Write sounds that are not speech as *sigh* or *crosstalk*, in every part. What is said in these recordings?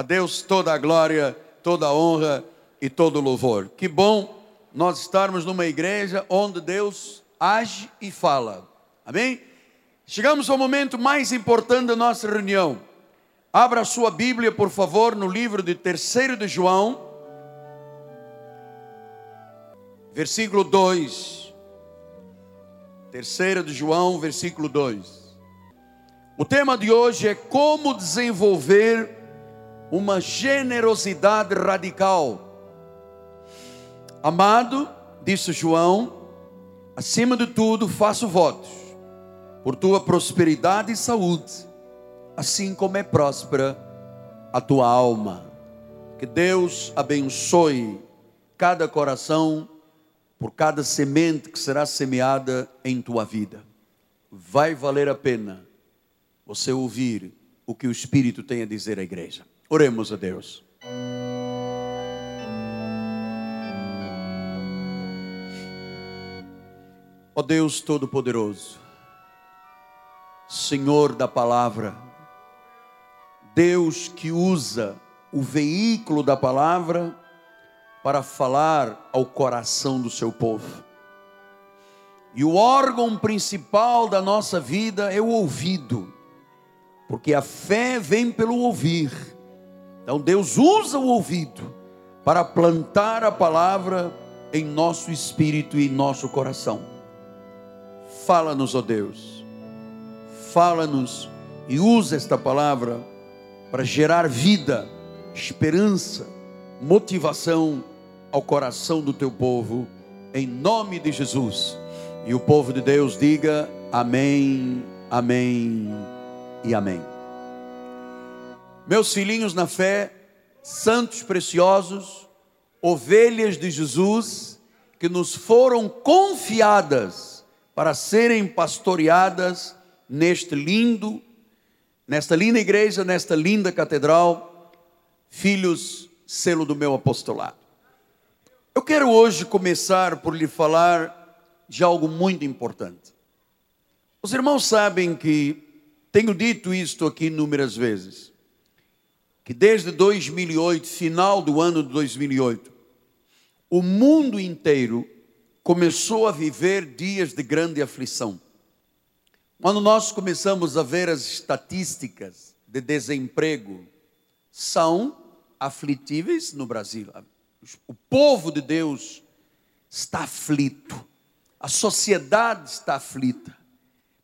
A Deus toda a glória, toda a honra e todo o louvor. Que bom nós estarmos numa igreja onde Deus age e fala. Amém? Chegamos ao momento mais importante da nossa reunião. Abra a sua Bíblia, por favor, no livro de 3 de João, versículo 2. 3 de João, versículo 2. O tema de hoje é como desenvolver uma generosidade radical. Amado, disse João, acima de tudo faço votos por tua prosperidade e saúde, assim como é próspera a tua alma. Que Deus abençoe cada coração por cada semente que será semeada em tua vida. Vai valer a pena você ouvir o que o Espírito tem a dizer à igreja. Oremos a Deus. Ó Deus Todo-Poderoso, Senhor da palavra, Deus que usa o veículo da palavra para falar ao coração do seu povo. E o órgão principal da nossa vida é o ouvido, porque a fé vem pelo ouvir. Então Deus usa o ouvido para plantar a palavra em nosso espírito e em nosso coração. Fala-nos, ó Deus. Fala-nos e usa esta palavra para gerar vida, esperança, motivação ao coração do teu povo, em nome de Jesus. E o povo de Deus diga amém, amém e amém. Meus filhinhos na fé, santos preciosos, ovelhas de Jesus, que nos foram confiadas para serem pastoreadas neste lindo, nesta linda igreja, nesta linda catedral, filhos, selo do meu apostolado. Eu quero hoje começar por lhe falar de algo muito importante. Os irmãos sabem que tenho dito isto aqui inúmeras vezes que desde 2008, final do ano de 2008, o mundo inteiro começou a viver dias de grande aflição. Quando nós começamos a ver as estatísticas de desemprego, são aflitíveis no Brasil. O povo de Deus está aflito, a sociedade está aflita.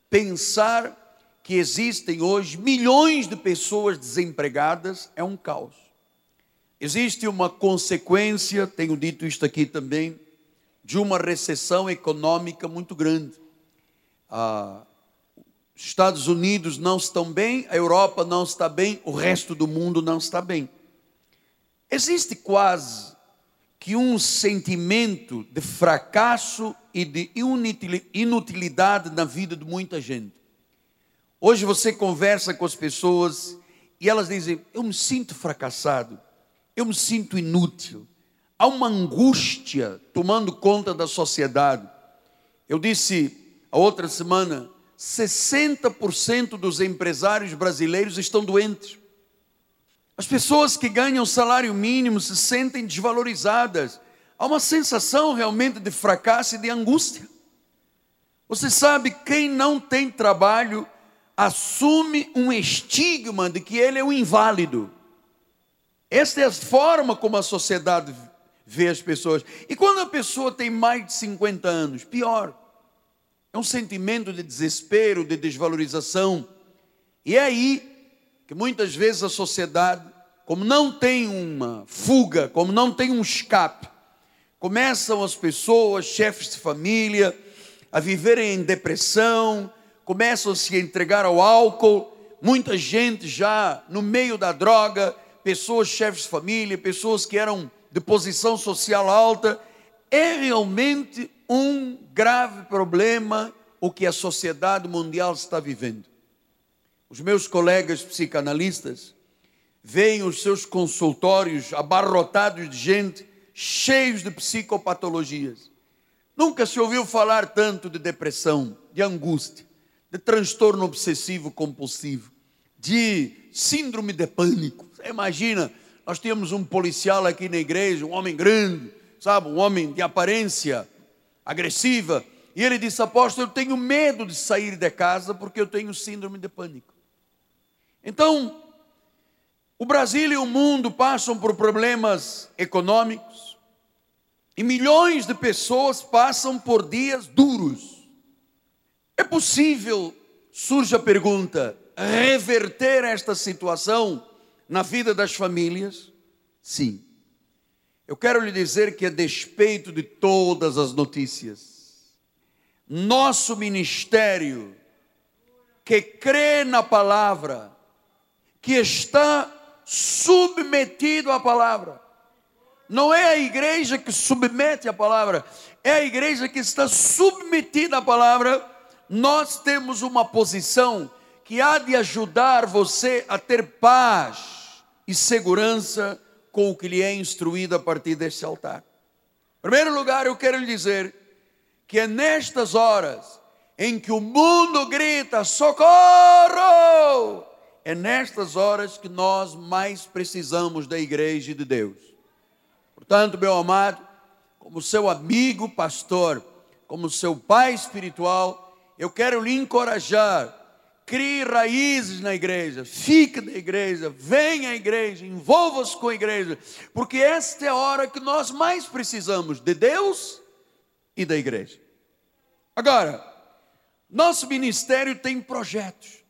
Pensar que existem hoje milhões de pessoas desempregadas é um caos. Existe uma consequência, tenho dito isto aqui também, de uma recessão econômica muito grande. Ah, os Estados Unidos não estão bem, a Europa não está bem, o resto do mundo não está bem. Existe quase que um sentimento de fracasso e de inutilidade na vida de muita gente. Hoje você conversa com as pessoas e elas dizem: Eu me sinto fracassado, eu me sinto inútil. Há uma angústia tomando conta da sociedade. Eu disse a outra semana: 60% dos empresários brasileiros estão doentes. As pessoas que ganham salário mínimo se sentem desvalorizadas. Há uma sensação realmente de fracasso e de angústia. Você sabe, quem não tem trabalho assume um estigma de que ele é um inválido. Esta é a forma como a sociedade vê as pessoas. E quando a pessoa tem mais de 50 anos, pior. É um sentimento de desespero, de desvalorização. E é aí que muitas vezes a sociedade, como não tem uma fuga, como não tem um escape, começam as pessoas, chefes de família, a viverem em depressão, começam a se entregar ao álcool, muita gente já no meio da droga, pessoas chefes de família, pessoas que eram de posição social alta, é realmente um grave problema o que a sociedade mundial está vivendo. Os meus colegas psicanalistas veem os seus consultórios abarrotados de gente, cheios de psicopatologias. Nunca se ouviu falar tanto de depressão, de angústia de transtorno obsessivo compulsivo, de síndrome de pânico. Você imagina, nós tínhamos um policial aqui na igreja, um homem grande, sabe, um homem de aparência agressiva, e ele disse: Apóstolo, eu tenho medo de sair de casa porque eu tenho síndrome de pânico. Então, o Brasil e o mundo passam por problemas econômicos e milhões de pessoas passam por dias duros. É possível, surge a pergunta, reverter esta situação na vida das famílias? Sim. Eu quero lhe dizer que, a despeito de todas as notícias, nosso ministério, que crê na palavra, que está submetido à palavra. Não é a igreja que submete a palavra, é a igreja que está submetida à palavra. Nós temos uma posição que há de ajudar você a ter paz e segurança com o que lhe é instruído a partir deste altar. Em primeiro lugar, eu quero lhe dizer que é nestas horas em que o mundo grita: socorro! é nestas horas que nós mais precisamos da igreja de Deus. Portanto, meu amado, como seu amigo pastor, como seu pai espiritual, eu quero lhe encorajar. Crie raízes na igreja, fique na igreja, venha à igreja, envolva-se com a igreja, porque esta é a hora que nós mais precisamos de Deus e da igreja. Agora, nosso ministério tem projetos.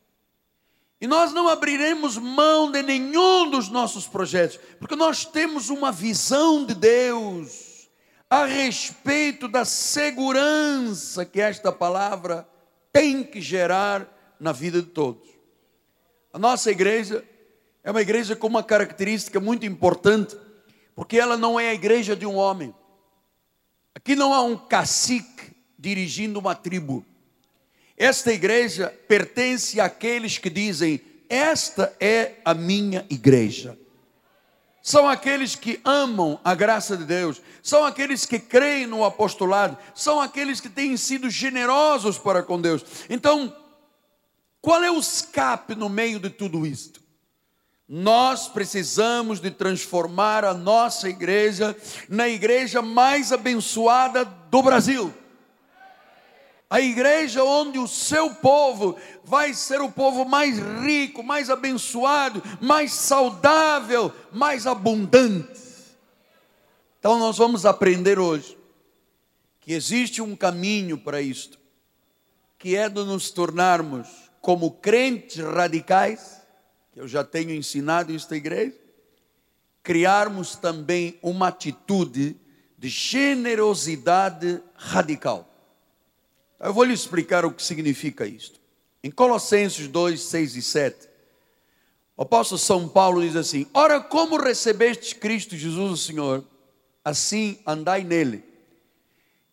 E nós não abriremos mão de nenhum dos nossos projetos, porque nós temos uma visão de Deus a respeito da segurança que esta palavra tem que gerar na vida de todos. A nossa igreja é uma igreja com uma característica muito importante, porque ela não é a igreja de um homem. Aqui não há um cacique dirigindo uma tribo. Esta igreja pertence àqueles que dizem: Esta é a minha igreja. São aqueles que amam a graça de Deus, são aqueles que creem no apostolado, são aqueles que têm sido generosos para com Deus. Então, qual é o escape no meio de tudo isto? Nós precisamos de transformar a nossa igreja na igreja mais abençoada do Brasil a igreja onde o seu povo vai ser o povo mais rico, mais abençoado, mais saudável, mais abundante. Então nós vamos aprender hoje que existe um caminho para isto, que é de nos tornarmos como crentes radicais, que eu já tenho ensinado na igreja, criarmos também uma atitude de generosidade radical. Eu vou lhe explicar o que significa isto. Em Colossenses 2, 6 e 7, o apóstolo São Paulo diz assim: Ora, como recebeste Cristo Jesus, o Senhor, assim andai nele.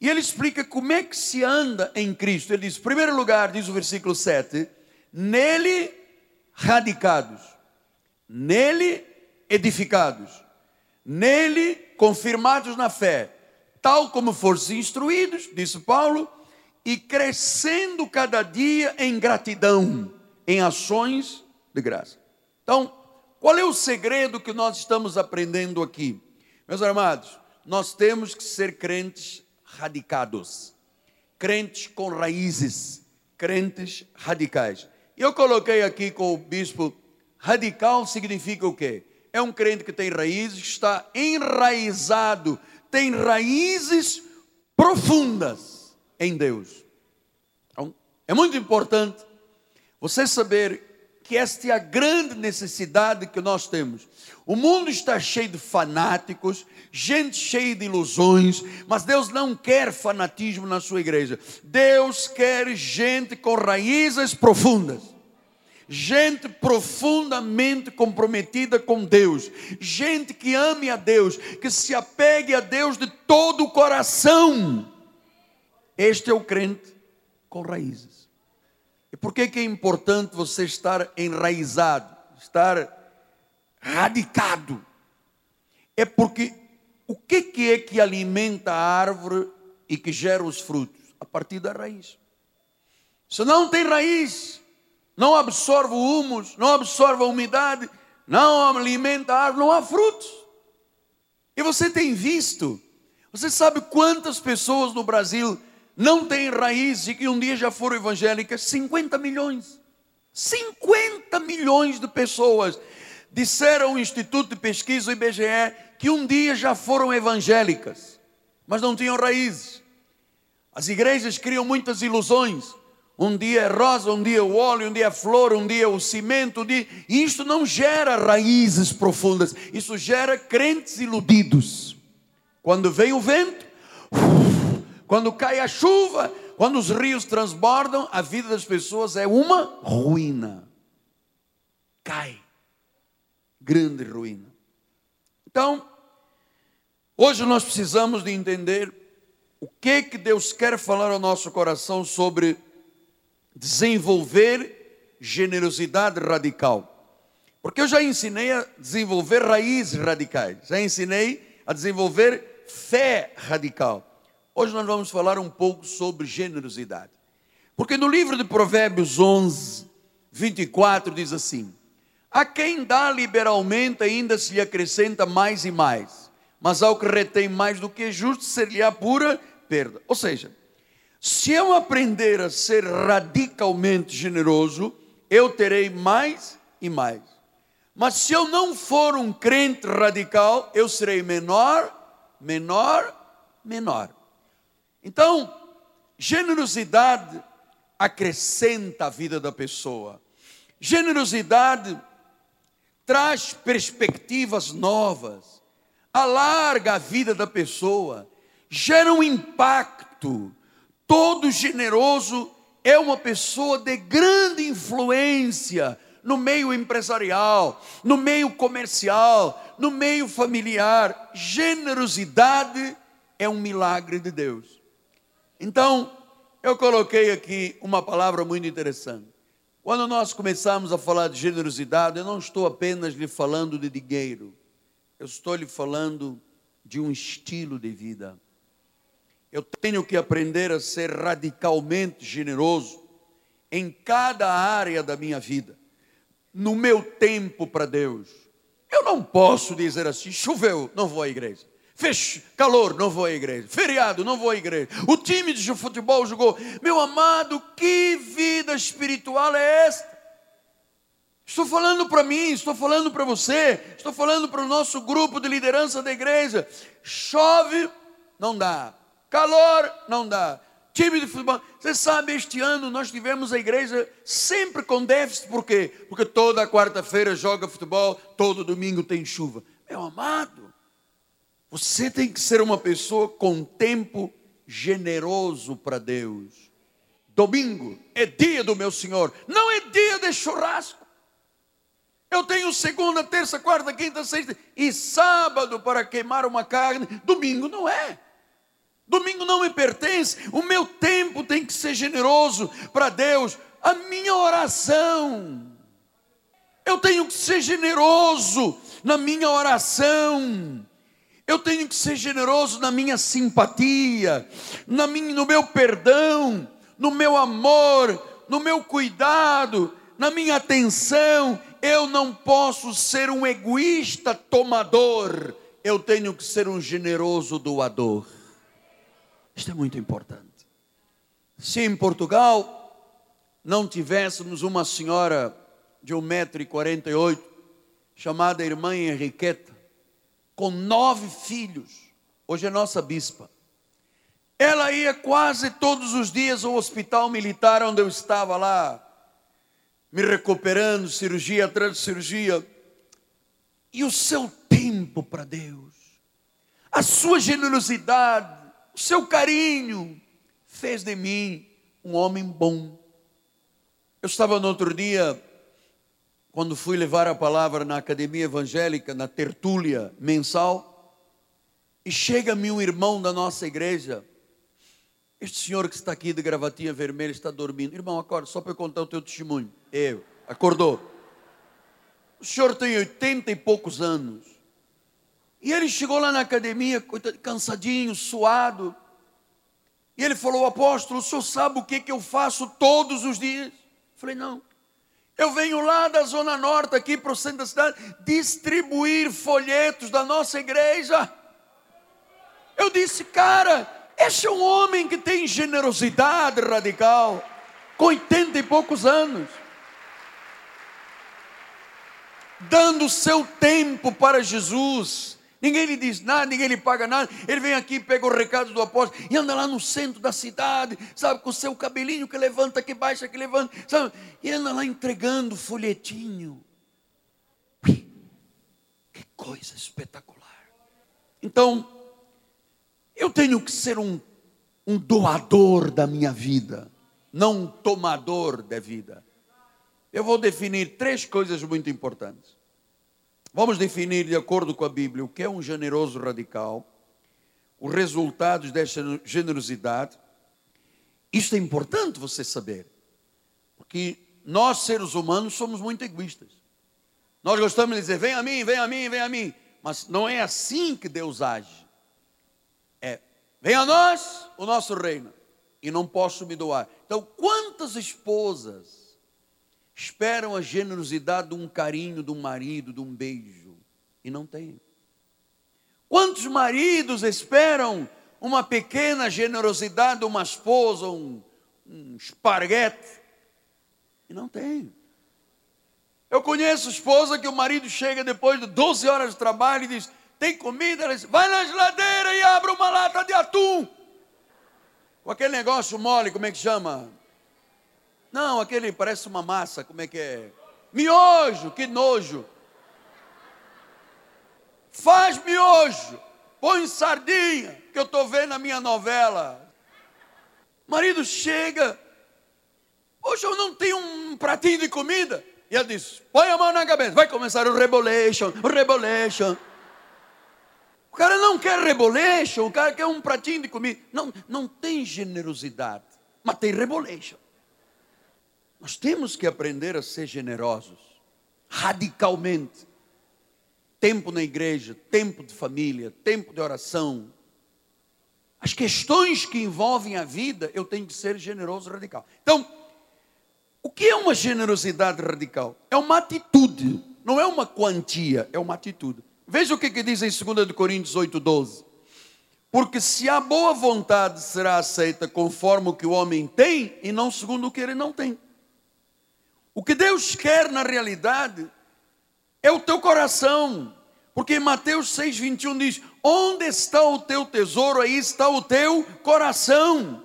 E ele explica como é que se anda em Cristo. Ele diz: em primeiro lugar, diz o versículo 7, nele radicados, nele edificados, nele confirmados na fé, tal como fossem instruídos, disse Paulo, e crescendo cada dia em gratidão, em ações de graça. Então, qual é o segredo que nós estamos aprendendo aqui? Meus amados, nós temos que ser crentes radicados, crentes com raízes, crentes radicais. Eu coloquei aqui com o bispo, radical significa o quê? É um crente que tem raízes, está enraizado, tem raízes profundas em Deus. Então, é muito importante você saber que esta é a grande necessidade que nós temos. O mundo está cheio de fanáticos, gente cheia de ilusões, mas Deus não quer fanatismo na sua igreja. Deus quer gente com raízes profundas. Gente profundamente comprometida com Deus, gente que ame a Deus, que se apegue a Deus de todo o coração. Este é o crente com raízes. E por que, que é importante você estar enraizado, estar radicado? É porque o que, que é que alimenta a árvore e que gera os frutos? A partir da raiz. Se não tem raiz, não absorve o humus, não absorve a umidade, não alimenta a árvore, não há frutos. E você tem visto, você sabe quantas pessoas no Brasil não têm raiz e que um dia já foram evangélicas? 50 milhões. 50 milhões de pessoas disseram ao Instituto de Pesquisa, o IBGE, que um dia já foram evangélicas, mas não tinham raízes. As igrejas criam muitas ilusões. Um dia é rosa, um dia é o óleo, um dia é flor, um dia é o cimento, um dia... e isto não gera raízes profundas, isso gera crentes iludidos. Quando vem o vento, quando cai a chuva, quando os rios transbordam, a vida das pessoas é uma ruína. Cai. Grande ruína. Então, hoje nós precisamos de entender o que que Deus quer falar ao nosso coração sobre desenvolver generosidade radical. Porque eu já ensinei a desenvolver raízes radicais, já ensinei a desenvolver fé radical. Hoje nós vamos falar um pouco sobre generosidade. Porque no livro de Provérbios 11, 24 diz assim: A quem dá liberalmente ainda se lhe acrescenta mais e mais, mas ao que retém mais do que é justo, ser-lhe-á pura perda. Ou seja, se eu aprender a ser radicalmente generoso, eu terei mais e mais. Mas se eu não for um crente radical, eu serei menor, menor, menor. Então, generosidade acrescenta a vida da pessoa. Generosidade traz perspectivas novas, alarga a vida da pessoa, gera um impacto Todo generoso é uma pessoa de grande influência no meio empresarial, no meio comercial, no meio familiar. Generosidade é um milagre de Deus. Então, eu coloquei aqui uma palavra muito interessante. Quando nós começamos a falar de generosidade, eu não estou apenas lhe falando de dinheiro, eu estou lhe falando de um estilo de vida. Eu tenho que aprender a ser radicalmente generoso em cada área da minha vida, no meu tempo para Deus. Eu não posso dizer assim: choveu, não vou à igreja. Fez calor, não vou à igreja. Feriado, não vou à igreja. O time de futebol jogou. Meu amado, que vida espiritual é esta? Estou falando para mim, estou falando para você, estou falando para o nosso grupo de liderança da igreja. Chove, não dá. Calor não dá. Time de futebol. Você sabe, este ano nós tivemos a igreja sempre com déficit, por quê? Porque toda quarta-feira joga futebol, todo domingo tem chuva. Meu amado, você tem que ser uma pessoa com tempo generoso para Deus. Domingo é dia do meu Senhor, não é dia de churrasco. Eu tenho segunda, terça, quarta, quinta, sexta e sábado para queimar uma carne. Domingo não é. Domingo não me pertence, o meu tempo tem que ser generoso para Deus, a minha oração. Eu tenho que ser generoso na minha oração. Eu tenho que ser generoso na minha simpatia, na minha, no meu perdão, no meu amor, no meu cuidado, na minha atenção. Eu não posso ser um egoísta tomador, eu tenho que ser um generoso doador. Isto é muito importante. Se em Portugal não tivéssemos uma senhora de 1,48m, chamada irmã Henriqueta, com nove filhos, hoje é nossa bispa. Ela ia quase todos os dias ao hospital militar onde eu estava lá, me recuperando, cirurgia atrás de cirurgia. E o seu tempo para Deus, a sua generosidade, o seu carinho fez de mim um homem bom. Eu estava no outro dia, quando fui levar a palavra na academia evangélica, na tertúlia mensal, e chega-me um irmão da nossa igreja. Este senhor que está aqui de gravatinha vermelha está dormindo. Irmão, acorda, só para eu contar o teu testemunho. Eu, acordou. O senhor tem oitenta e poucos anos. E ele chegou lá na academia, cansadinho, suado. E ele falou: Apóstolo, o senhor sabe o que, que eu faço todos os dias? Eu falei: Não. Eu venho lá da Zona Norte, aqui para o centro da cidade, distribuir folhetos da nossa igreja. Eu disse, cara, esse é um homem que tem generosidade radical, com 80 e poucos anos, dando seu tempo para Jesus. Ninguém lhe diz nada, ninguém lhe paga nada. Ele vem aqui, pega o recado do apóstolo e anda lá no centro da cidade, sabe, com o seu cabelinho que levanta, que baixa, que levanta, sabe? E anda lá entregando folhetinho. Que coisa espetacular. Então, eu tenho que ser um, um doador da minha vida, não um tomador da vida. Eu vou definir três coisas muito importantes. Vamos definir, de acordo com a Bíblia, o que é um generoso radical, os resultados dessa generosidade. Isto é importante você saber, porque nós, seres humanos, somos muito egoístas. Nós gostamos de dizer: vem a mim, vem a mim, vem a mim. Mas não é assim que Deus age. Venha a nós o nosso reino, e não posso me doar. Então, quantas esposas esperam a generosidade de um carinho, de um marido, de um beijo, e não tem? Quantos maridos esperam uma pequena generosidade de uma esposa, um, um esparguete, e não tem? Eu conheço esposa que o marido chega depois de 12 horas de trabalho e diz: tem comida, ela diz, vai na geladeira e abre uma lata de atum. Com aquele negócio mole, como é que chama? Não, aquele parece uma massa, como é que é? Miojo, que nojo. Faz miojo, põe sardinha, que eu estou vendo a minha novela. marido chega, hoje eu não tenho um pratinho de comida. E ela diz: põe a mão na cabeça, vai começar o rebolation, o rebolation. O cara não quer reboleixo, o cara quer um pratinho de comida. Não, não tem generosidade, mas tem reboleixo. Nós temos que aprender a ser generosos, radicalmente. Tempo na igreja, tempo de família, tempo de oração. As questões que envolvem a vida, eu tenho que ser generoso radical. Então, o que é uma generosidade radical? É uma atitude, não é uma quantia, é uma atitude. Veja o que, que diz em 2 Coríntios 8, 12. Porque se a boa vontade será aceita conforme o que o homem tem e não segundo o que ele não tem. O que Deus quer na realidade é o teu coração. Porque Mateus 6, 21 diz: Onde está o teu tesouro, aí está o teu coração.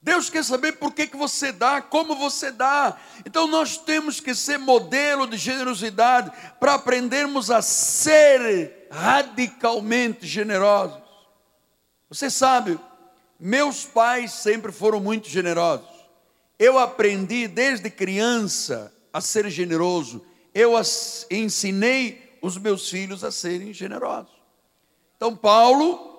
Deus quer saber por que, que você dá, como você dá. Então nós temos que ser modelo de generosidade para aprendermos a ser radicalmente generosos. Você sabe, meus pais sempre foram muito generosos. Eu aprendi desde criança a ser generoso. Eu ensinei os meus filhos a serem generosos. Então Paulo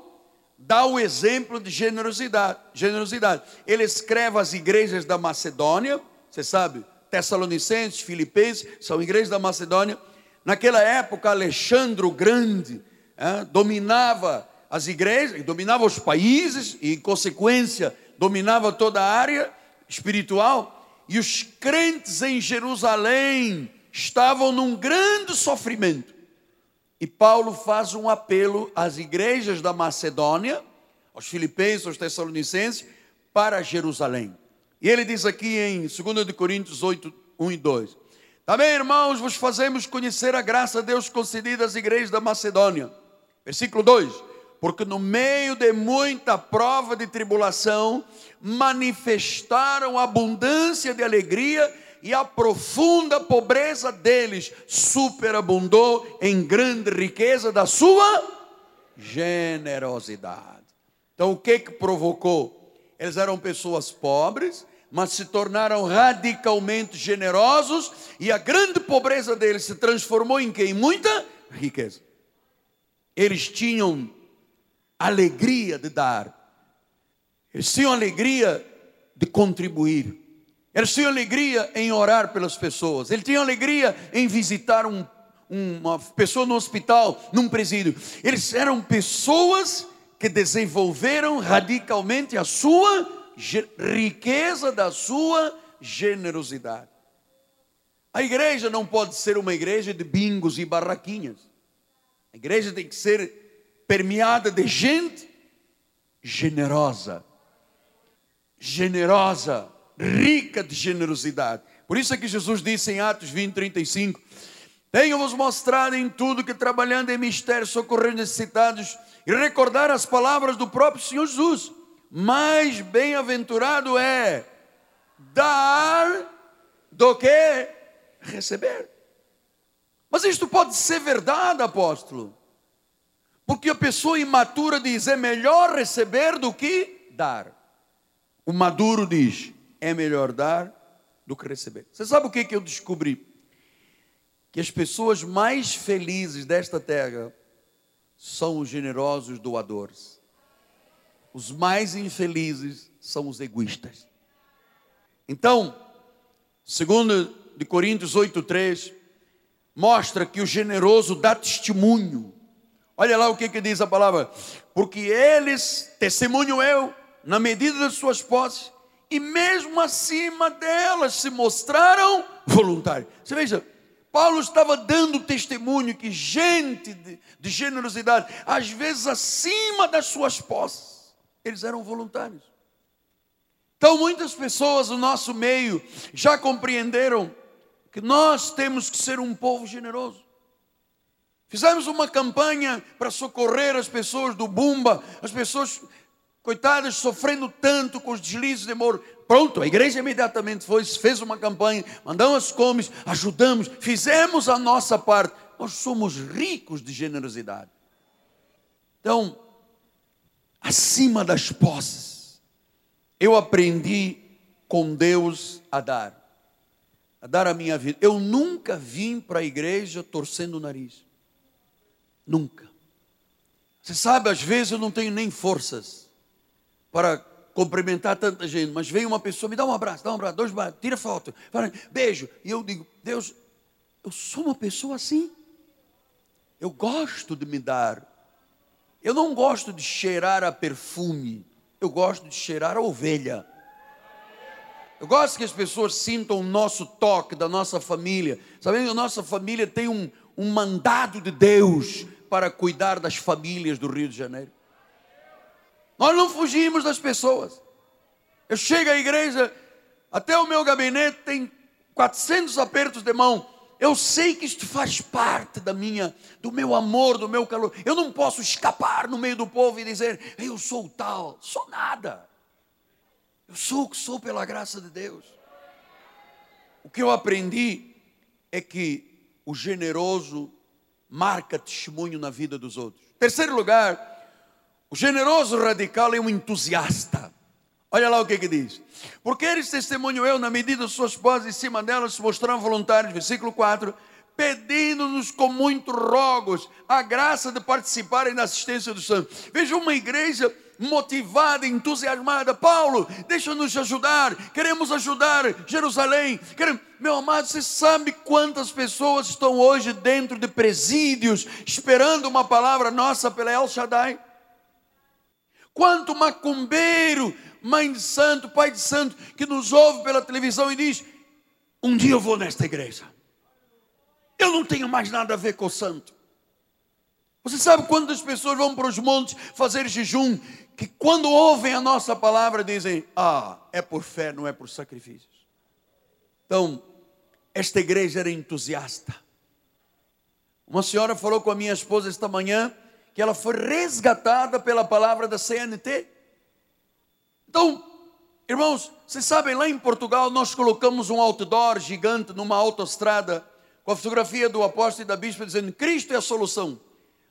dá o exemplo de generosidade. generosidade. Ele escreve às igrejas da Macedônia, você sabe, Tessalonicenses, Filipenses, são igrejas da Macedônia. Naquela época, Alexandre o Grande é, dominava as igrejas, dominava os países e, em consequência, dominava toda a área espiritual. E os crentes em Jerusalém estavam num grande sofrimento. E Paulo faz um apelo às igrejas da Macedônia, aos filipenses, aos tessalonicenses, para Jerusalém. E ele diz aqui em 2 Coríntios 8, 1 e 2: Também, irmãos, vos fazemos conhecer a graça de Deus concedida às igrejas da Macedônia. Versículo 2: Porque no meio de muita prova de tribulação, manifestaram abundância de alegria e a profunda pobreza deles superabundou em grande riqueza da sua generosidade. Então, o que que provocou? Eles eram pessoas pobres, mas se tornaram radicalmente generosos e a grande pobreza deles se transformou em quem? Muita riqueza. Eles tinham alegria de dar. Eles tinham alegria de contribuir. Eles tinham alegria em orar pelas pessoas. Eles tinham alegria em visitar um, uma pessoa no hospital, num presídio. Eles eram pessoas que desenvolveram radicalmente a sua riqueza da sua generosidade. A igreja não pode ser uma igreja de bingos e barraquinhas. A igreja tem que ser permeada de gente generosa, generosa, rica de generosidade. Por isso é que Jesus disse em Atos 20, 35: Tenho-vos mostrado em tudo que trabalhando em mistério socorrer necessitados e recordar as palavras do próprio Senhor Jesus. Mais bem-aventurado é dar do que receber. Mas isto pode ser verdade, apóstolo. Porque a pessoa imatura diz: é melhor receber do que dar. O maduro diz: é melhor dar do que receber. Você sabe o que, que eu descobri? Que as pessoas mais felizes desta terra são os generosos doadores. Os mais infelizes são os egoístas. Então, segundo de Coríntios 8:3 mostra que o generoso dá testemunho. Olha lá o que, que diz a palavra. Porque eles, testemunho eu, na medida das suas posses, e mesmo acima delas se mostraram voluntários. Você veja, Paulo estava dando testemunho que gente de, de generosidade, às vezes acima das suas posses, eles eram voluntários. Então, muitas pessoas no nosso meio já compreenderam que nós temos que ser um povo generoso. Fizemos uma campanha para socorrer as pessoas do Bumba, as pessoas, coitadas, sofrendo tanto com os deslizes de moro. Pronto, a igreja imediatamente foi, fez uma campanha, mandamos as comes, ajudamos, fizemos a nossa parte. Nós somos ricos de generosidade. Então, acima das posses, eu aprendi com Deus a dar a dar a minha vida. Eu nunca vim para a igreja torcendo o nariz. Nunca. Você sabe, às vezes eu não tenho nem forças para cumprimentar tanta gente, mas vem uma pessoa, me dá um abraço, dá um abraço, dois abraços, tira foto, fala, beijo. E eu digo, Deus, eu sou uma pessoa assim. Eu gosto de me dar. Eu não gosto de cheirar a perfume. Eu gosto de cheirar a ovelha. Eu gosto que as pessoas sintam o nosso toque da nossa família. Sabendo que a nossa família tem um, um mandado de Deus para cuidar das famílias do Rio de Janeiro. Nós não fugimos das pessoas. Eu chego à igreja, até o meu gabinete tem 400 apertos de mão. Eu sei que isto faz parte da minha, do meu amor, do meu calor. Eu não posso escapar no meio do povo e dizer, eu sou tal. Sou nada. Eu sou o que sou pela graça de Deus. O que eu aprendi é que o generoso marca testemunho na vida dos outros. Terceiro lugar, o generoso radical é um entusiasta. Olha lá o que, que diz. Porque eles testemunham eu, na medida de suas poses em cima delas, se mostraram voluntários. Versículo 4 pedindo-nos com muitos rogos a graça de participarem da assistência dos santos. Veja uma igreja motivada, entusiasmada. Paulo, deixa-nos ajudar. Queremos ajudar Jerusalém. Queremos... Meu amado, você sabe quantas pessoas estão hoje dentro de presídios esperando uma palavra nossa pela El Shaddai? Quanto macumbeiro, mãe de santo, pai de santo, que nos ouve pela televisão e diz: Um dia eu vou nesta igreja. Eu não tenho mais nada a ver com o santo. Você sabe quando as pessoas vão para os montes fazer jejum, que quando ouvem a nossa palavra dizem: Ah, é por fé, não é por sacrifícios. Então, esta igreja era entusiasta. Uma senhora falou com a minha esposa esta manhã que ela foi resgatada pela palavra da CNT. Então, irmãos, vocês sabem, lá em Portugal nós colocamos um outdoor gigante numa autoestrada com a fotografia do apóstolo e da bispa dizendo: Cristo é a solução.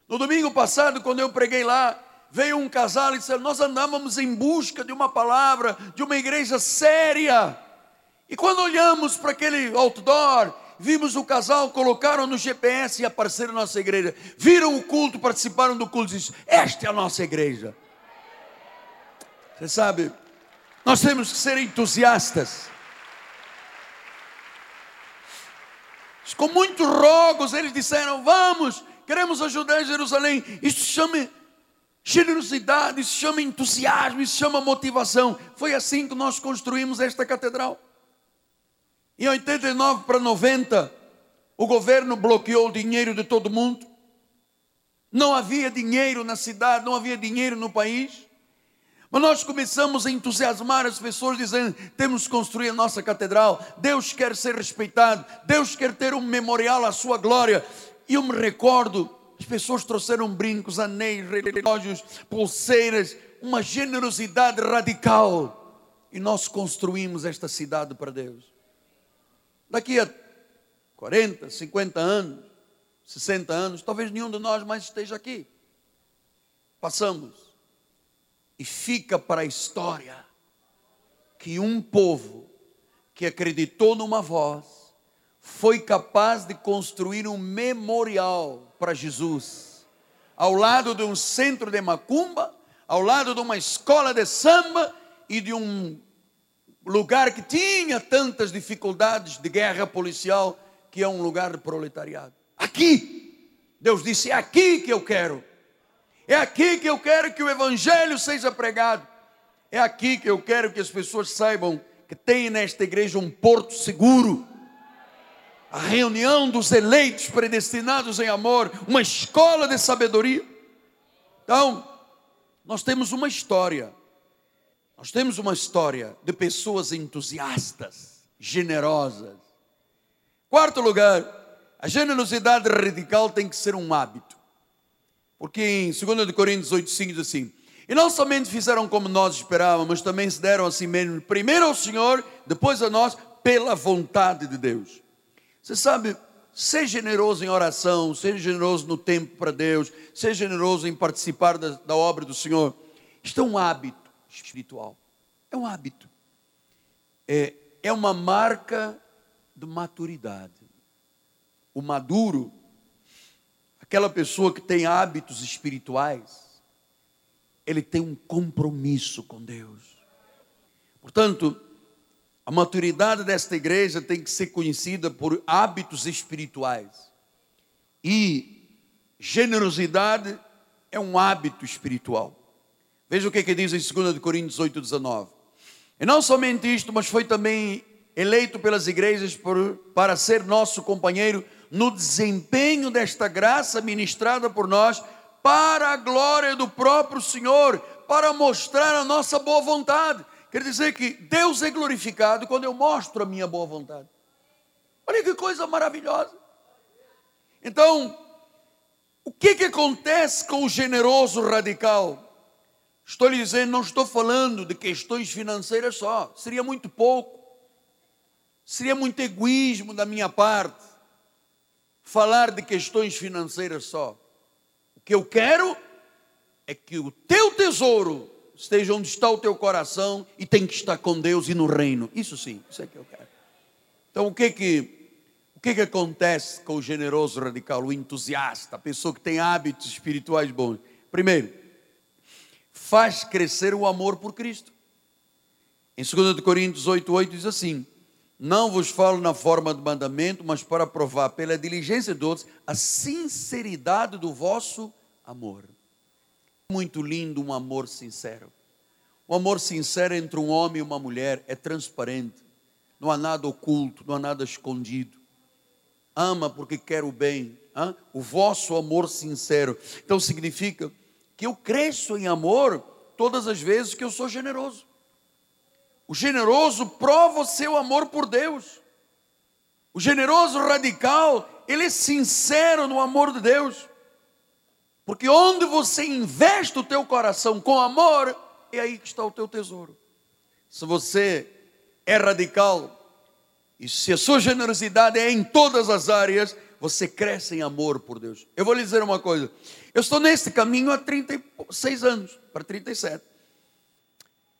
No domingo passado, quando eu preguei lá, veio um casal e disse: Nós andávamos em busca de uma palavra, de uma igreja séria. E quando olhamos para aquele outdoor, vimos o casal, colocaram no GPS e apareceram na nossa igreja. Viram o culto, participaram do culto e disseram: Esta é a nossa igreja. Você sabe, nós temos que ser entusiastas. Com muitos rogos, eles disseram: Vamos, queremos ajudar Jerusalém. Isso chama generosidade, se chama entusiasmo, se chama motivação. Foi assim que nós construímos esta catedral. Em 89 para 90, o governo bloqueou o dinheiro de todo mundo. Não havia dinheiro na cidade, não havia dinheiro no país. Mas nós começamos a entusiasmar as pessoas, dizendo: temos que construir a nossa catedral, Deus quer ser respeitado, Deus quer ter um memorial à sua glória. E eu me recordo, as pessoas trouxeram brincos, anéis, relógios, pulseiras, uma generosidade radical. E nós construímos esta cidade para Deus. Daqui a 40, 50 anos, 60 anos, talvez nenhum de nós mais esteja aqui. Passamos. E fica para a história que um povo que acreditou numa voz foi capaz de construir um memorial para Jesus, ao lado de um centro de macumba, ao lado de uma escola de samba e de um lugar que tinha tantas dificuldades de guerra policial, que é um lugar de proletariado. Aqui, Deus disse: é aqui que eu quero. É aqui que eu quero que o evangelho seja pregado. É aqui que eu quero que as pessoas saibam que tem nesta igreja um porto seguro. A reunião dos eleitos predestinados em amor, uma escola de sabedoria. Então, nós temos uma história nós temos uma história de pessoas entusiastas, generosas. Quarto lugar, a generosidade radical tem que ser um hábito. Porque em 2 Coríntios 8,5 diz assim: E não somente fizeram como nós esperávamos, mas também se deram a si primeiro ao Senhor, depois a nós, pela vontade de Deus. Você sabe, ser generoso em oração, ser generoso no tempo para Deus, ser generoso em participar da, da obra do Senhor, isto é um hábito espiritual. É um hábito. É, é uma marca de maturidade. O maduro, aquela pessoa que tem hábitos espirituais, ele tem um compromisso com Deus. Portanto, a maturidade desta igreja tem que ser conhecida por hábitos espirituais. E generosidade é um hábito espiritual. Veja o que, é que diz em 2 Coríntios 8, 19. E não somente isto, mas foi também eleito pelas igrejas por, para ser nosso companheiro no desempenho desta graça ministrada por nós, para a glória do próprio Senhor, para mostrar a nossa boa vontade. Quer dizer que Deus é glorificado quando eu mostro a minha boa vontade. Olha que coisa maravilhosa. Então, o que, que acontece com o generoso radical? Estou lhe dizendo, não estou falando de questões financeiras só, seria muito pouco, seria muito egoísmo da minha parte falar de questões financeiras só. O que eu quero é que o teu tesouro esteja onde está o teu coração e tem que estar com Deus e no reino. Isso sim, isso é que eu quero. Então o que que o que que acontece com o generoso radical, o entusiasta, a pessoa que tem hábitos espirituais bons? Primeiro, faz crescer o amor por Cristo. Em 2 Coríntios 8, 8 diz assim: Não vos falo na forma de mandamento, mas para provar pela diligência de outros a sinceridade do vosso amor. Muito lindo um amor sincero. O amor sincero entre um homem e uma mulher é transparente, não há nada oculto, não há nada escondido. Ama porque quer o bem, hein? o vosso amor sincero. Então significa que eu cresço em amor todas as vezes que eu sou generoso. O generoso prova o seu amor por Deus. O generoso radical, ele é sincero no amor de Deus. Porque onde você investe o teu coração com amor, é aí que está o teu tesouro. Se você é radical e se a sua generosidade é em todas as áreas, você cresce em amor por Deus. Eu vou lhe dizer uma coisa. Eu estou nesse caminho há 36 anos, para 37.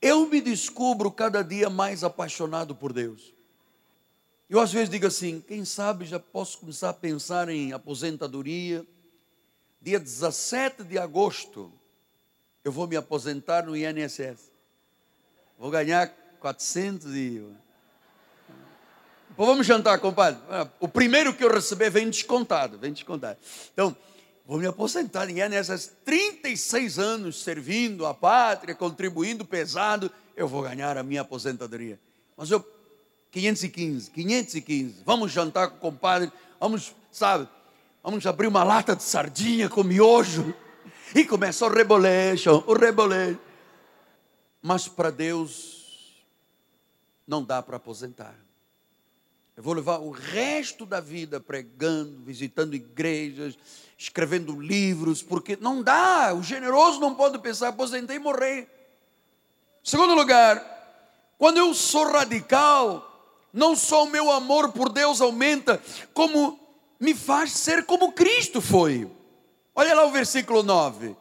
Eu me descubro cada dia mais apaixonado por Deus. Eu às vezes digo assim, quem sabe já posso começar a pensar em aposentadoria. Dia 17 de agosto, eu vou me aposentar no INSS. Vou ganhar 400 e Pô, vamos jantar, compadre. Ah, o primeiro que eu receber vem descontado, vem descontado. Então, vou me aposentar. Ninguém nessas 36 anos servindo a pátria, contribuindo pesado, eu vou ganhar a minha aposentadoria. Mas eu, 515, 515. Vamos jantar com o compadre, vamos, sabe, vamos abrir uma lata de sardinha com miojo. E começa o reboleixo, o reboleixo. Mas para Deus não dá para aposentar. Eu vou levar o resto da vida pregando, visitando igrejas, escrevendo livros, porque não dá. O generoso não pode pensar, aposentei e morrer. Segundo lugar, quando eu sou radical, não só o meu amor por Deus aumenta, como me faz ser como Cristo foi. Olha lá o versículo 9.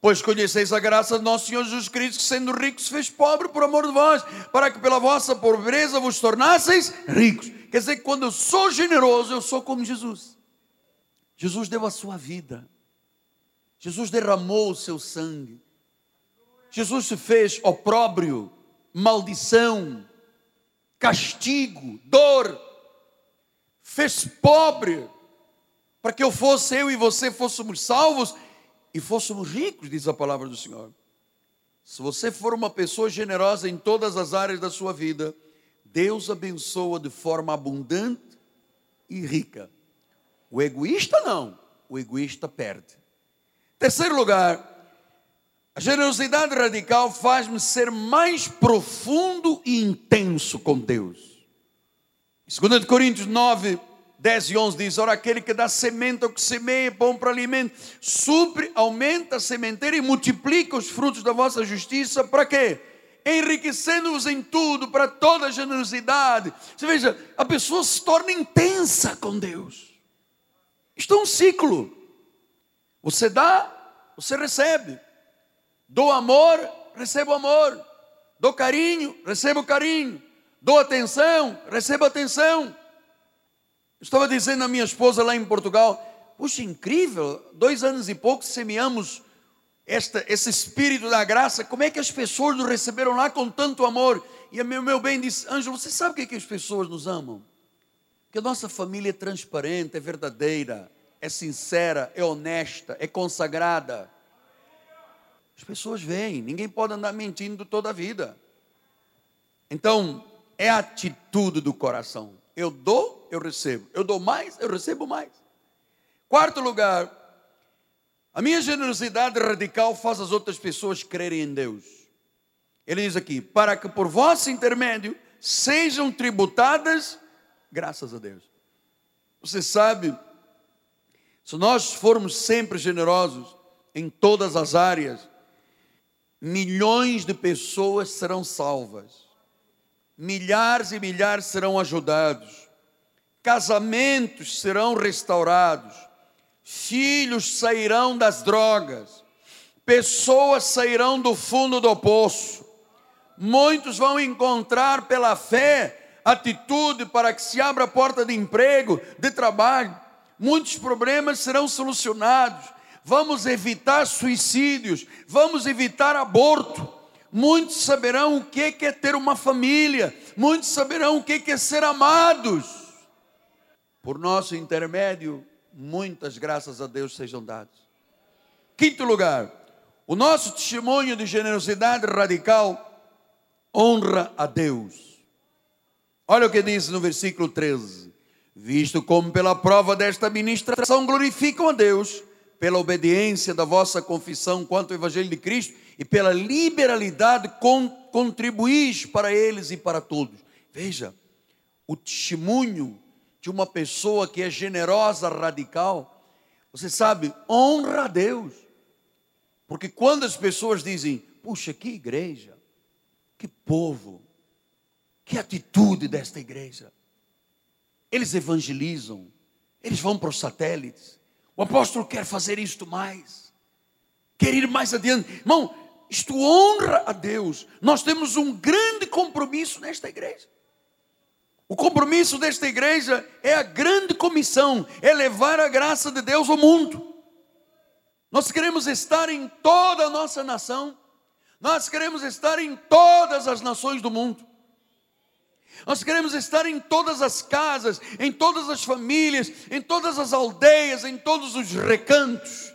Pois conheceis a graça de nosso Senhor Jesus Cristo, que sendo rico se fez pobre por amor de vós, para que pela vossa pobreza vos tornasseis ricos. Quer dizer que quando eu sou generoso, eu sou como Jesus. Jesus deu a sua vida. Jesus derramou o seu sangue. Jesus se fez opróbrio, maldição, castigo, dor. Fez pobre para que eu fosse eu e você fôssemos salvos e fôssemos ricos, diz a palavra do Senhor. Se você for uma pessoa generosa em todas as áreas da sua vida, Deus abençoa de forma abundante e rica. O egoísta não, o egoísta perde. Terceiro lugar, a generosidade radical faz-me ser mais profundo e intenso com Deus. 2 Coríntios 9, 10 e 11 diz: Ora, aquele que dá semente ao que semeia, pão para alimento, supre, aumenta a sementeira e multiplica os frutos da vossa justiça, para quê? Enriquecendo-vos em tudo, para toda generosidade. Você veja, a pessoa se torna intensa com Deus. Isto é um ciclo. Você dá, você recebe. Dou amor, recebo amor. Dou carinho, recebo carinho. Dou atenção, recebo atenção. Estava dizendo à minha esposa lá em Portugal, puxa, incrível, dois anos e pouco semeamos esta, esse espírito da graça, como é que as pessoas nos receberam lá com tanto amor? E meu, meu bem disse, Ângelo, você sabe o que, é que as pessoas nos amam? Que a nossa família é transparente, é verdadeira, é sincera, é honesta, é consagrada. As pessoas veem, ninguém pode andar mentindo toda a vida. Então, é a atitude do coração. Eu dou, eu recebo. Eu dou mais, eu recebo mais. Quarto lugar, a minha generosidade radical faz as outras pessoas crerem em Deus. Ele diz aqui: para que por vosso intermédio sejam tributadas graças a Deus. Você sabe, se nós formos sempre generosos em todas as áreas, milhões de pessoas serão salvas milhares e milhares serão ajudados, casamentos serão restaurados, filhos sairão das drogas, pessoas sairão do fundo do poço, muitos vão encontrar pela fé atitude para que se abra a porta de emprego, de trabalho, muitos problemas serão solucionados. Vamos evitar suicídios, vamos evitar aborto, Muitos saberão o que é ter uma família, muitos saberão o que é ser amados. Por nosso intermédio, muitas graças a Deus sejam dadas. Quinto lugar, o nosso testemunho de generosidade radical honra a Deus. Olha o que diz no versículo 13: Visto como pela prova desta ministração glorificam a Deus, pela obediência da vossa confissão quanto ao Evangelho de Cristo e pela liberalidade com, contribuís para eles e para todos. Veja, o testemunho de uma pessoa que é generosa, radical, você sabe, honra a Deus. Porque quando as pessoas dizem, puxa, que igreja, que povo, que atitude desta igreja. Eles evangelizam, eles vão para os satélites, o apóstolo quer fazer isto mais, quer ir mais adiante. Irmão, isto honra a Deus. Nós temos um grande compromisso nesta igreja. O compromisso desta igreja é a grande comissão, é levar a graça de Deus ao mundo. Nós queremos estar em toda a nossa nação, nós queremos estar em todas as nações do mundo. Nós queremos estar em todas as casas, em todas as famílias, em todas as aldeias, em todos os recantos.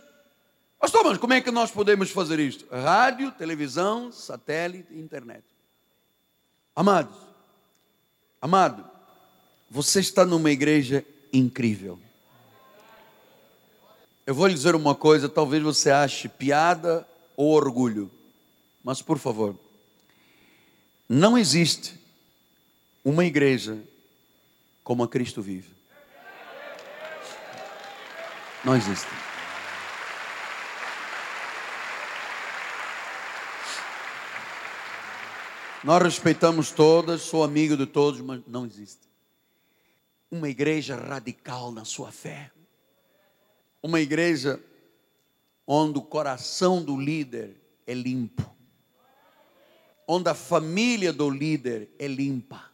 Pastor, mas como é que nós podemos fazer isto? Rádio, televisão, satélite, internet. Amados, Amado, você está numa igreja incrível. Eu vou lhe dizer uma coisa, talvez você ache piada ou orgulho, mas por favor, não existe uma igreja como a Cristo vive. Não existe. Nós respeitamos todas, sou amigo de todos, mas não existe. Uma igreja radical na sua fé. Uma igreja onde o coração do líder é limpo. Onde a família do líder é limpa.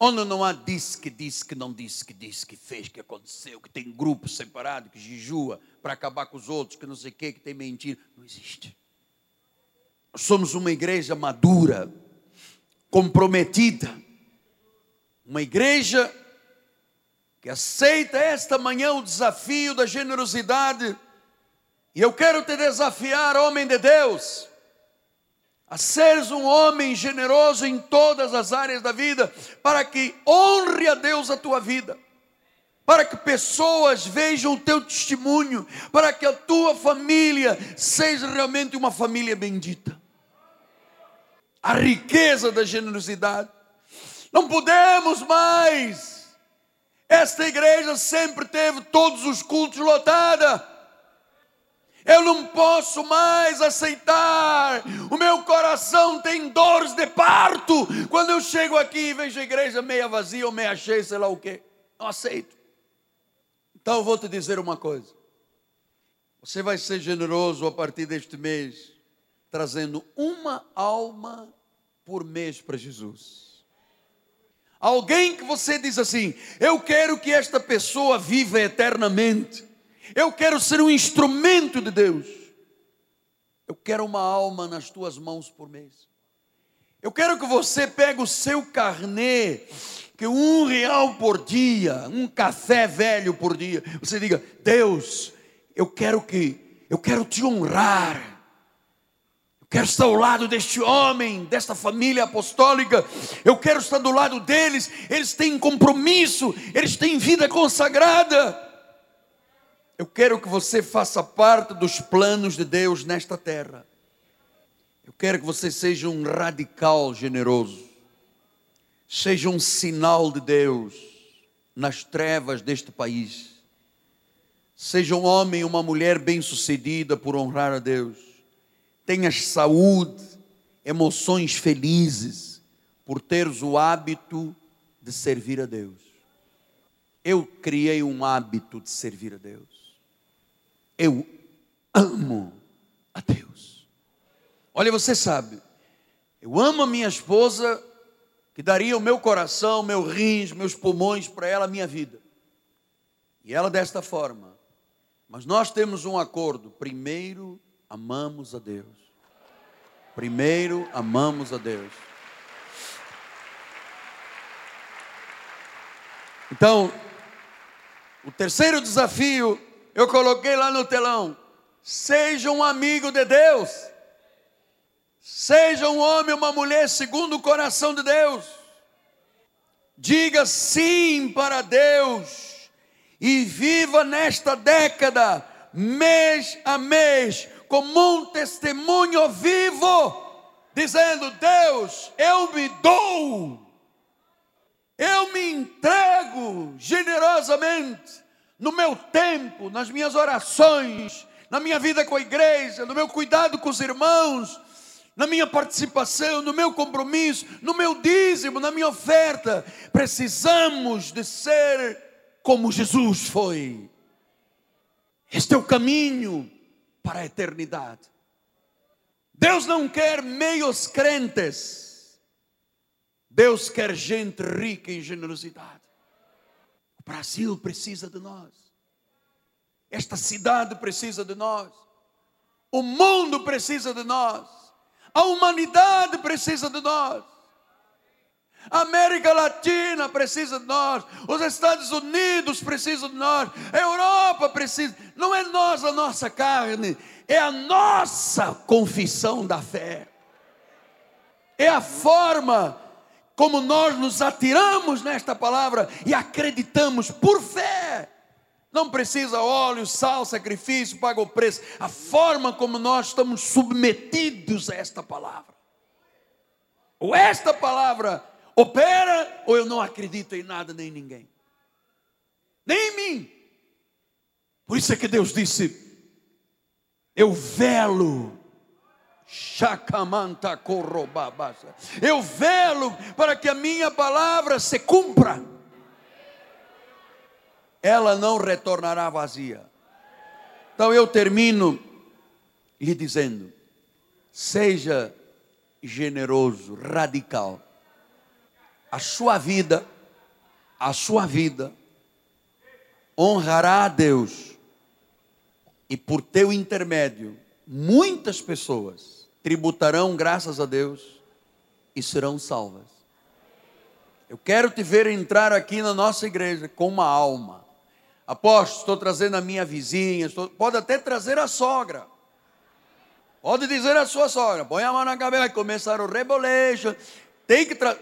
Onde não há diz que diz que não disse que disse que fez que aconteceu, que tem grupo separado, que jejua para acabar com os outros, que não sei o que, que tem mentira. Não existe somos uma igreja madura, comprometida, uma igreja que aceita esta manhã o desafio da generosidade. E eu quero te desafiar, homem de Deus, a seres um homem generoso em todas as áreas da vida, para que honre a Deus a tua vida, para que pessoas vejam o teu testemunho, para que a tua família seja realmente uma família bendita a riqueza da generosidade. Não podemos mais. Esta igreja sempre teve todos os cultos lotada. Eu não posso mais aceitar. O meu coração tem dores de parto. Quando eu chego aqui e vejo a igreja meia vazia ou meia cheia, sei lá o quê. Não aceito. Então eu vou te dizer uma coisa. Você vai ser generoso a partir deste mês trazendo uma alma por mês para Jesus. Alguém que você diz assim: Eu quero que esta pessoa viva eternamente. Eu quero ser um instrumento de Deus. Eu quero uma alma nas tuas mãos por mês. Eu quero que você pegue o seu carnê, que um real por dia, um café velho por dia, você diga: Deus, eu quero que, eu quero te honrar. Quero estar ao lado deste homem, desta família apostólica. Eu quero estar do lado deles. Eles têm compromisso, eles têm vida consagrada. Eu quero que você faça parte dos planos de Deus nesta terra. Eu quero que você seja um radical generoso. Seja um sinal de Deus nas trevas deste país. Seja um homem, uma mulher bem-sucedida por honrar a Deus tenhas saúde, emoções felizes, por teres o hábito de servir a Deus. Eu criei um hábito de servir a Deus. Eu amo a Deus. Olha, você sabe, eu amo a minha esposa, que daria o meu coração, meu rins, meus pulmões para ela, a minha vida. E ela desta forma. Mas nós temos um acordo. Primeiro amamos a Deus. Primeiro amamos a Deus. Então, o terceiro desafio eu coloquei lá no telão. Seja um amigo de Deus. Seja um homem ou uma mulher segundo o coração de Deus. Diga sim para Deus e viva nesta década, mês a mês, como um testemunho vivo, dizendo: Deus, eu me dou, eu me entrego generosamente no meu tempo, nas minhas orações, na minha vida com a igreja, no meu cuidado com os irmãos, na minha participação, no meu compromisso, no meu dízimo, na minha oferta. Precisamos de ser como Jesus foi. Este é o caminho para a eternidade. Deus não quer meios crentes. Deus quer gente rica em generosidade. Brasil precisa de nós. Esta cidade precisa de nós. O mundo precisa de nós. A humanidade precisa de nós. A América Latina precisa de nós, os Estados Unidos precisam de nós, a Europa precisa. Não é nós a nossa carne, é a nossa confissão da fé. É a forma como nós nos atiramos nesta palavra e acreditamos por fé. Não precisa óleo, sal, sacrifício, paga o preço. A forma como nós estamos submetidos a esta palavra. Ou esta palavra opera, ou eu não acredito em nada nem em ninguém. Nem em mim. Por isso é que Deus disse: Eu velo eu velo para que a minha palavra se cumpra. Ela não retornará vazia. Então eu termino lhe dizendo: seja generoso, radical. A sua vida, a sua vida honrará a Deus. E por teu intermédio, muitas pessoas tributarão graças a Deus e serão salvas. Eu quero te ver entrar aqui na nossa igreja com uma alma. Apóstolo, estou trazendo a minha vizinha, estou... pode até trazer a sogra. Pode dizer a sua sogra, põe a mão na cabeça, vai começar o rebolejo. Tem que trazer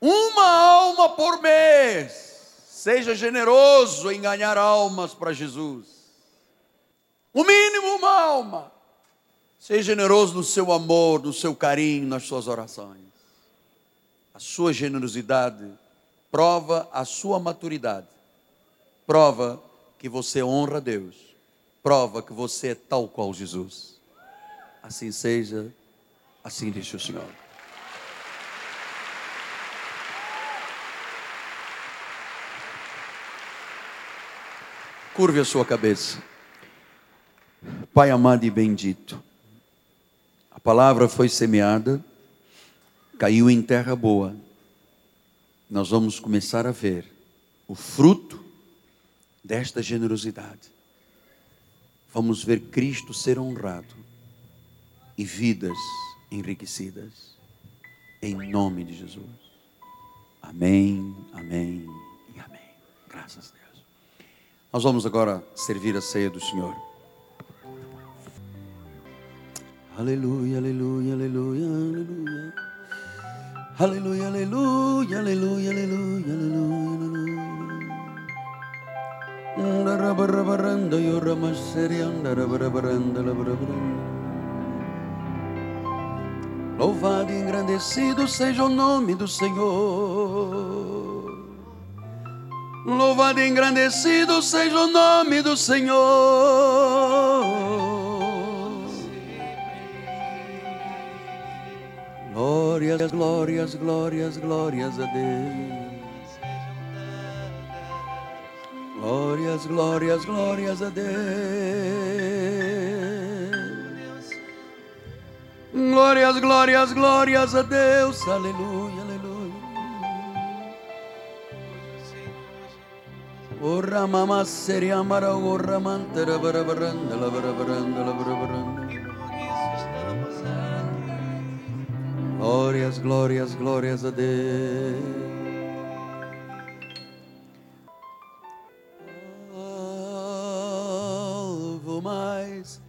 uma alma por mês. Seja generoso em ganhar almas para Jesus. O mínimo uma alma. Seja generoso no seu amor, no seu carinho, nas suas orações. A sua generosidade prova a sua maturidade. Prova que você honra Deus. Prova que você é tal qual Jesus. Assim seja, assim diz o Senhor. Curve a sua cabeça. Pai amado e bendito palavra foi semeada, caiu em terra boa. Nós vamos começar a ver o fruto desta generosidade. Vamos ver Cristo ser honrado e vidas enriquecidas. Em nome de Jesus. Amém, amém e amém. Graças a Deus. Nós vamos agora servir a ceia do Senhor. Aleluia, aleluia, aleluia, aleluia. Aleluia, aleluia, aleluia, aleluia, aleluia, aleluia. yora Louvado e engrandecido seja o nome do Senhor. Louvado e engrandecido seja o nome do Senhor. Glórias, glórias, glórias, glórias a Deus. Glórias, glórias, glórias a Deus. Glórias, glórias, glórias a Deus. Aleluia, aleluia. O ramama seria mara o ramantera barabaranda barabaranda barabaranda. Glórias, glórias, glórias a Deus. Alvo mais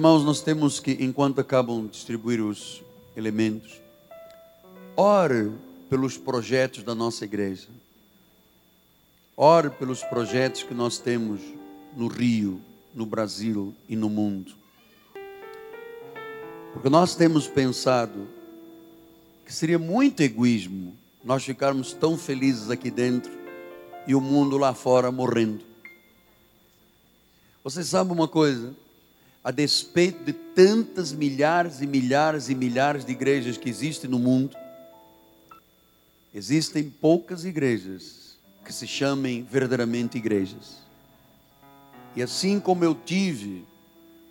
irmãos, nós temos que, enquanto acabam de distribuir os elementos, ore pelos projetos da nossa igreja. Ore pelos projetos que nós temos no Rio, no Brasil e no mundo. Porque nós temos pensado que seria muito egoísmo nós ficarmos tão felizes aqui dentro e o mundo lá fora morrendo. Você sabe uma coisa? A despeito de tantas milhares e milhares e milhares de igrejas que existem no mundo, existem poucas igrejas que se chamem verdadeiramente igrejas. E assim como eu tive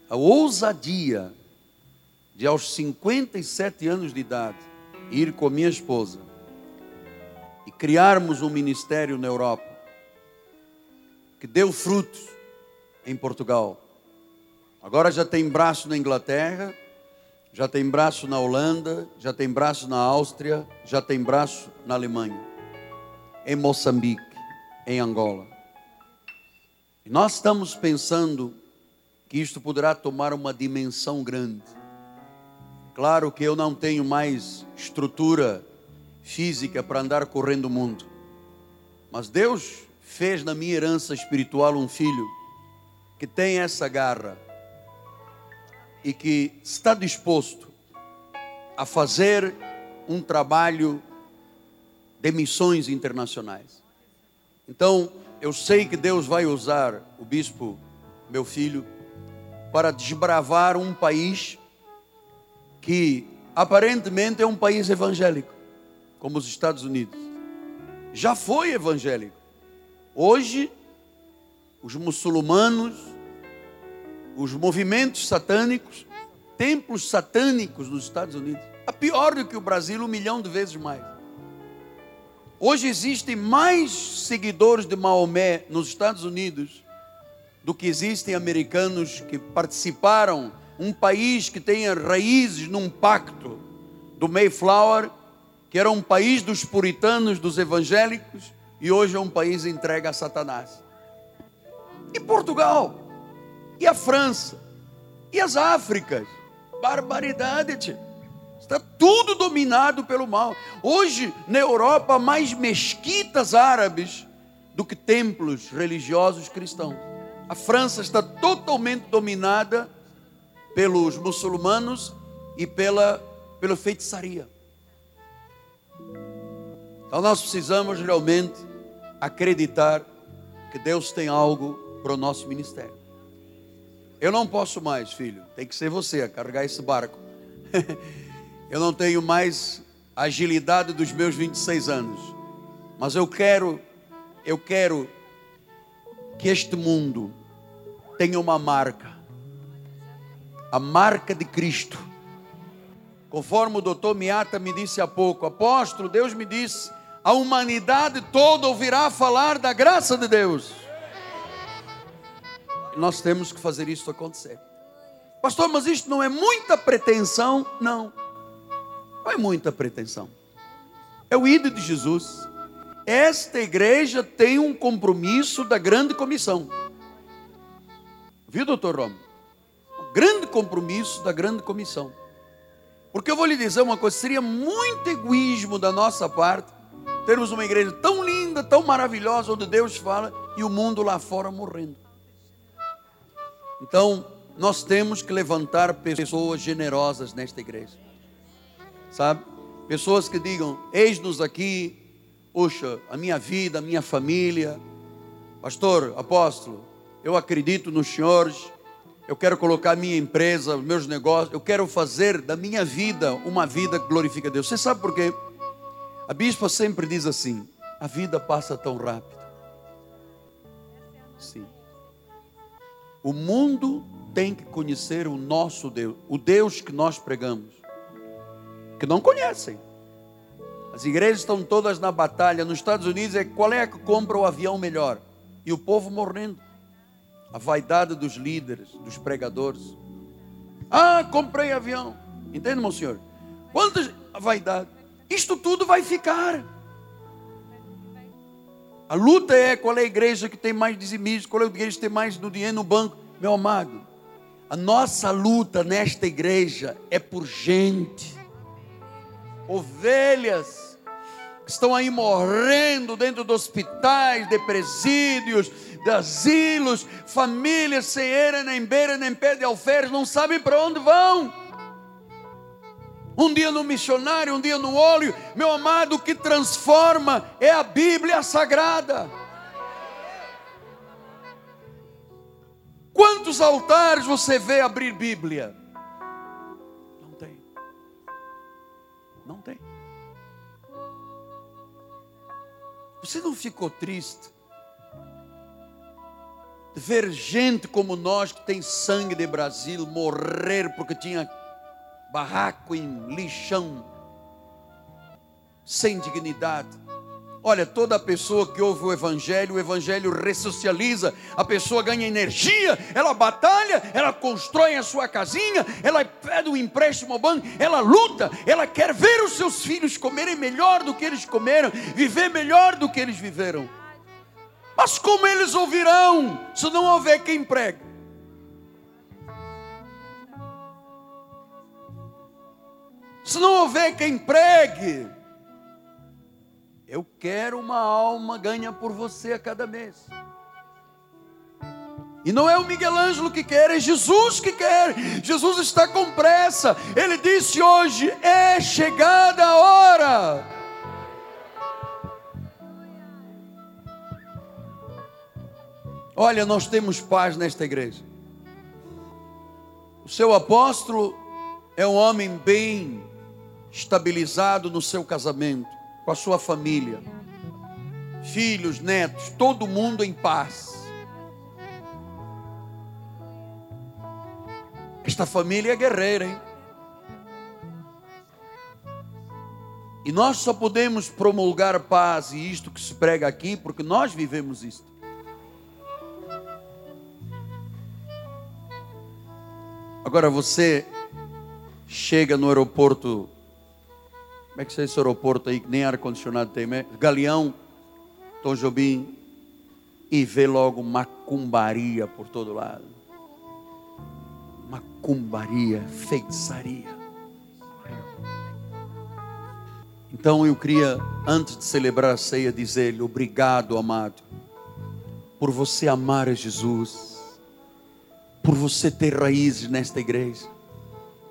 a ousadia de aos 57 anos de idade ir com minha esposa e criarmos um ministério na Europa que deu frutos em Portugal. Agora já tem braço na Inglaterra, já tem braço na Holanda, já tem braço na Áustria, já tem braço na Alemanha, em Moçambique, em Angola. E nós estamos pensando que isto poderá tomar uma dimensão grande. Claro que eu não tenho mais estrutura física para andar correndo o mundo, mas Deus fez na minha herança espiritual um filho que tem essa garra e que está disposto a fazer um trabalho de missões internacionais. Então, eu sei que Deus vai usar o bispo, meu filho, para desbravar um país que aparentemente é um país evangélico, como os Estados Unidos. Já foi evangélico. Hoje, os muçulmanos, os movimentos satânicos, templos satânicos nos Estados Unidos, é pior do que o Brasil, um milhão de vezes mais. Hoje existem mais seguidores de Maomé nos Estados Unidos do que existem americanos que participaram, um país que tenha raízes num pacto do Mayflower, que era um país dos puritanos, dos evangélicos, e hoje é um país entregue a Satanás. E Portugal, e a França, e as Áfricas, barbaridade. Está tudo dominado pelo mal. Hoje, na Europa, há mais mesquitas árabes do que templos religiosos cristãos. A França está totalmente dominada pelos muçulmanos e pela, pela feitiçaria. Então nós precisamos realmente acreditar que Deus tem algo para o nosso ministério. Eu não posso mais, filho, tem que ser você a carregar esse barco. *laughs* Eu não tenho mais agilidade dos meus 26 anos. Mas eu quero, eu quero que este mundo tenha uma marca. A marca de Cristo. Conforme o doutor Miata me disse há pouco, apóstolo, Deus me disse, a humanidade toda ouvirá falar da graça de Deus. Nós temos que fazer isso acontecer. Pastor, mas isto não é muita pretensão? Não. Não é muita pretensão. É o ídolo de Jesus. Esta igreja tem um compromisso da grande comissão. Viu, doutor Roma? Um grande compromisso da grande comissão. Porque eu vou lhe dizer uma coisa: seria muito egoísmo da nossa parte termos uma igreja tão linda, tão maravilhosa, onde Deus fala e o mundo lá fora morrendo. Então, nós temos que levantar pessoas generosas nesta igreja sabe? Pessoas que digam: Eis-nos aqui, puxa, a minha vida, a minha família. Pastor, apóstolo, eu acredito nos senhores, eu quero colocar minha empresa, meus negócios, eu quero fazer da minha vida uma vida que glorifica a Deus. Você sabe por quê? A bispa sempre diz assim: a vida passa tão rápido. Sim. O mundo tem que conhecer o nosso Deus, o Deus que nós pregamos que não conhecem. As igrejas estão todas na batalha. Nos Estados Unidos é qual é que compra o avião melhor? E o povo morrendo. A vaidade dos líderes, dos pregadores. Ah, comprei avião. Entende, meu senhor? Quantas vaidade? Isto tudo vai ficar. A luta é qual é a igreja que tem mais dizimistas, qual é a igreja que tem mais do dinheiro no banco. Meu amado, a nossa luta nesta igreja é por gente ovelhas que estão aí morrendo dentro de hospitais, de presídios, de asilos, famílias sem era, nem beira, nem pé de alferes, não sabem para onde vão. Um dia no missionário, um dia no óleo, meu amado, o que transforma é a Bíblia Sagrada. Quantos altares você vê abrir Bíblia? Não tem. Você não ficou triste ver gente como nós que tem sangue de Brasil morrer porque tinha barraco em lixão, sem dignidade. Olha, toda pessoa que ouve o Evangelho, o Evangelho ressocializa, a pessoa ganha energia, ela batalha, ela constrói a sua casinha, ela pede um empréstimo ao banco, ela luta, ela quer ver os seus filhos comerem melhor do que eles comeram, viver melhor do que eles viveram. Mas como eles ouvirão se não houver quem pregue? Se não houver quem pregue, eu quero uma alma ganha por você a cada mês. E não é o Miguel Ângelo que quer, é Jesus que quer. Jesus está com pressa. Ele disse hoje: é chegada a hora. Olha, nós temos paz nesta igreja. O seu apóstolo é um homem bem estabilizado no seu casamento, com a sua família, filhos, netos, todo mundo em paz. Esta família é guerreira, hein? E nós só podemos promulgar paz e isto que se prega aqui porque nós vivemos isto. Agora você chega no aeroporto, como é que é esse aeroporto aí que nem ar-condicionado tem? Galeão, Tom Jobim, e vê logo macumbaria por todo lado. Macumbaria, feitiçaria. Então eu queria, antes de celebrar a ceia, dizer-lhe: obrigado, amado, por você amar a Jesus por você ter raízes nesta igreja,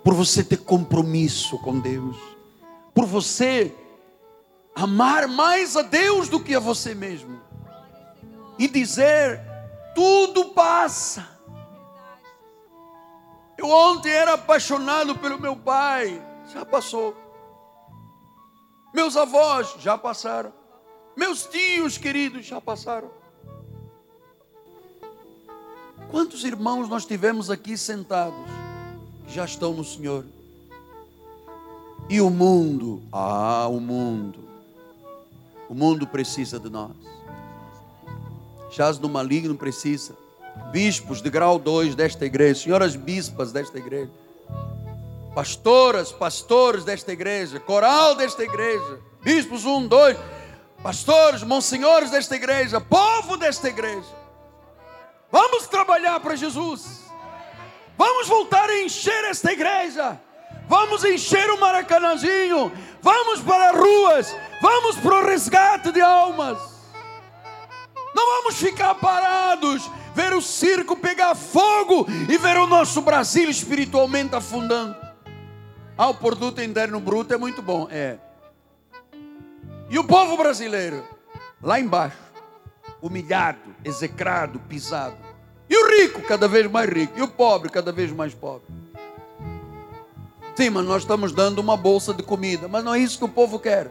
por você ter compromisso com Deus, por você amar mais a Deus do que a você mesmo, e dizer: tudo passa. Eu ontem era apaixonado pelo meu pai, já passou. Meus avós já passaram. Meus tios queridos já passaram. Quantos irmãos nós tivemos aqui sentados que já estão no Senhor? E o mundo? Ah, o mundo. O mundo precisa de nós. Chás do maligno precisa. Bispos de grau 2 desta igreja, senhoras bispas desta igreja, pastoras, pastores desta igreja, coral desta igreja, bispos 1, 2, pastores, monsenhores desta igreja, povo desta igreja. Vamos trabalhar para Jesus. Vamos voltar a encher esta igreja. Vamos encher o Maracanãzinho. Vamos para as ruas. Vamos para o resgate de almas. Não vamos ficar parados, ver o circo pegar fogo e ver o nosso Brasil espiritualmente afundando. Ah, o produto interno bruto é muito bom, é. E o povo brasileiro, lá embaixo, humilhado, execrado, pisado. E o rico, cada vez mais rico. E o pobre, cada vez mais pobre. Sim, mas nós estamos dando uma bolsa de comida. Mas não é isso que o povo quer.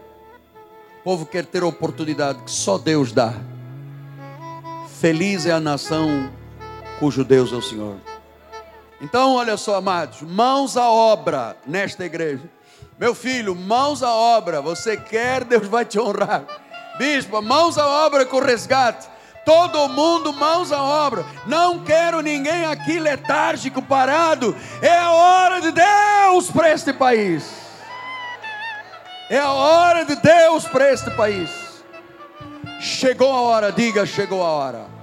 O povo quer ter a oportunidade que só Deus dá. Feliz é a nação cujo Deus é o Senhor. Então, olha só, amados, mãos à obra nesta igreja. Meu filho, mãos à obra. Você quer, Deus vai te honrar. Bispo, mãos à obra com resgate. Todo mundo, mãos à obra. Não quero ninguém aqui letárgico, parado. É a hora de Deus para este país. É a hora de Deus para este país. Chegou a hora, diga, chegou a hora.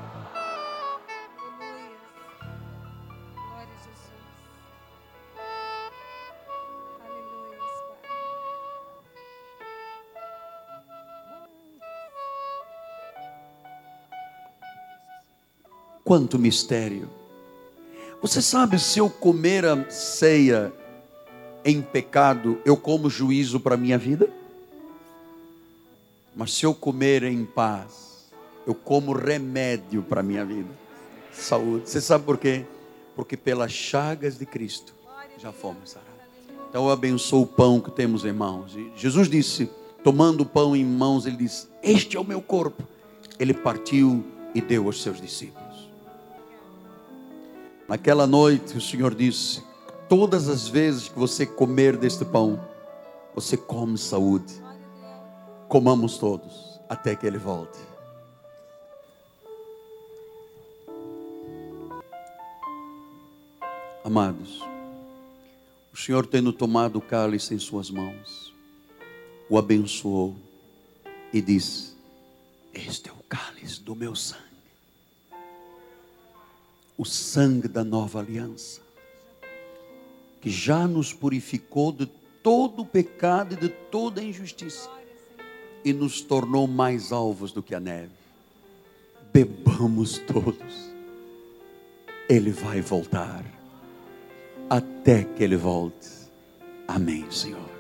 Quanto mistério. Você sabe, se eu comer a ceia em pecado, eu como juízo para a minha vida? Mas se eu comer em paz, eu como remédio para a minha vida. Saúde. Você sabe por quê? Porque pelas chagas de Cristo já fomos sarados. Então eu abençoo o pão que temos em mãos. E Jesus disse, tomando o pão em mãos, ele disse: Este é o meu corpo. Ele partiu e deu aos seus discípulos. Naquela noite, o Senhor disse: Todas as vezes que você comer deste pão, você come saúde. Comamos todos, até que Ele volte. Amados, o Senhor tendo tomado o cálice em Suas mãos, o abençoou e disse: Este é o cálice do meu sangue, o sangue da nova aliança, que já nos purificou de todo o pecado e de toda a injustiça e nos tornou mais alvos do que a neve. Bebamos todos, Ele vai voltar, até que Ele volte. Amém, Senhor.